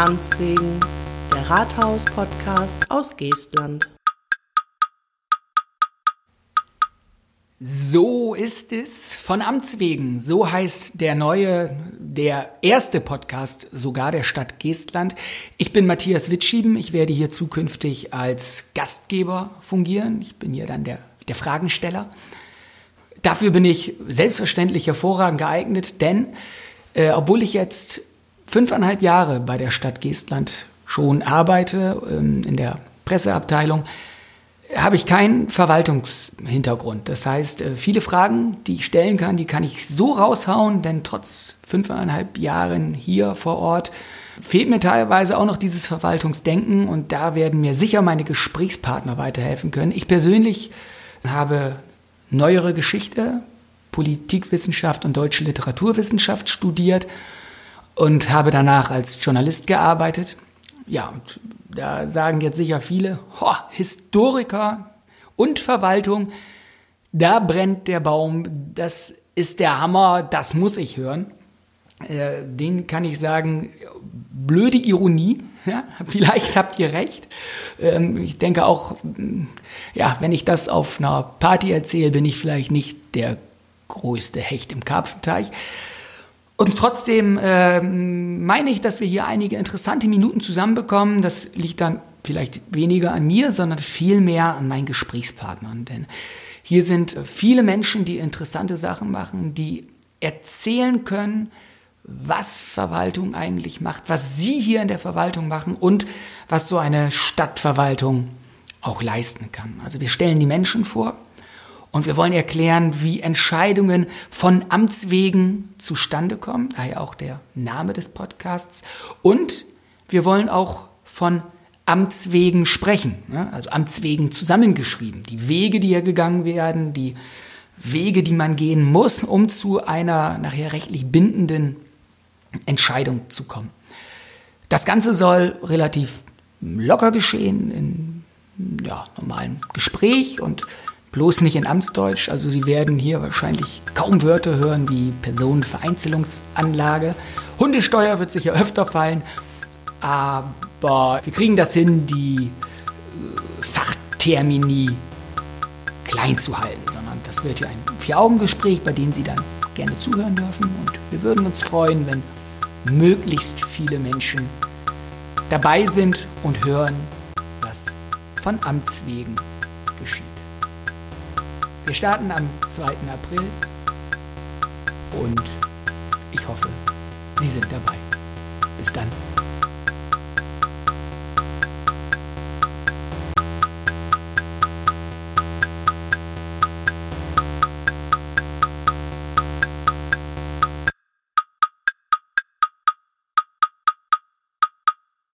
Amts wegen, der Rathaus-Podcast aus Geestland. So ist es von Amts wegen. So heißt der neue, der erste Podcast sogar der Stadt Geestland. Ich bin Matthias Witschieben. Ich werde hier zukünftig als Gastgeber fungieren. Ich bin hier dann der, der Fragensteller. Dafür bin ich selbstverständlich hervorragend geeignet, denn äh, obwohl ich jetzt fünfeinhalb Jahre bei der Stadt Geestland schon arbeite, ähm, in der Presseabteilung, habe ich keinen Verwaltungshintergrund. Das heißt, äh, viele Fragen, die ich stellen kann, die kann ich so raushauen, denn trotz fünfeinhalb Jahren hier vor Ort fehlt mir teilweise auch noch dieses Verwaltungsdenken und da werden mir sicher meine Gesprächspartner weiterhelfen können. Ich persönlich habe neuere Geschichte, Politikwissenschaft und deutsche Literaturwissenschaft studiert und habe danach als Journalist gearbeitet. Ja, und da sagen jetzt sicher viele, ho, Historiker und Verwaltung, da brennt der Baum, das ist der Hammer, das muss ich hören. Äh, den kann ich sagen, blöde Ironie, ja, vielleicht habt ihr recht. Ähm, ich denke auch, ja, wenn ich das auf einer Party erzähle, bin ich vielleicht nicht der größte Hecht im Karpfenteich. Und trotzdem äh, meine ich, dass wir hier einige interessante Minuten zusammenbekommen. Das liegt dann vielleicht weniger an mir, sondern vielmehr an meinen Gesprächspartnern. Denn hier sind viele Menschen, die interessante Sachen machen, die erzählen können, was Verwaltung eigentlich macht, was Sie hier in der Verwaltung machen und was so eine Stadtverwaltung auch leisten kann. Also wir stellen die Menschen vor, und wir wollen erklären, wie Entscheidungen von Amts wegen zustande kommen, daher auch der Name des Podcasts. Und wir wollen auch von Amts wegen sprechen, ne? also Amts wegen zusammengeschrieben. Die Wege, die hier gegangen werden, die Wege, die man gehen muss, um zu einer nachher rechtlich bindenden Entscheidung zu kommen. Das Ganze soll relativ locker geschehen, in ja, normalen Gespräch und Bloß nicht in Amtsdeutsch, also Sie werden hier wahrscheinlich kaum Wörter hören wie Personenvereinzelungsanlage. Hundesteuer wird sicher öfter fallen, aber wir kriegen das hin, die äh, Fachtermini klein zu halten, sondern das wird ja ein Vier-Augen-Gespräch, bei dem Sie dann gerne zuhören dürfen und wir würden uns freuen, wenn möglichst viele Menschen dabei sind und hören, was von Amts wegen geschieht. Wir starten am 2. April und ich hoffe, Sie sind dabei. Bis dann.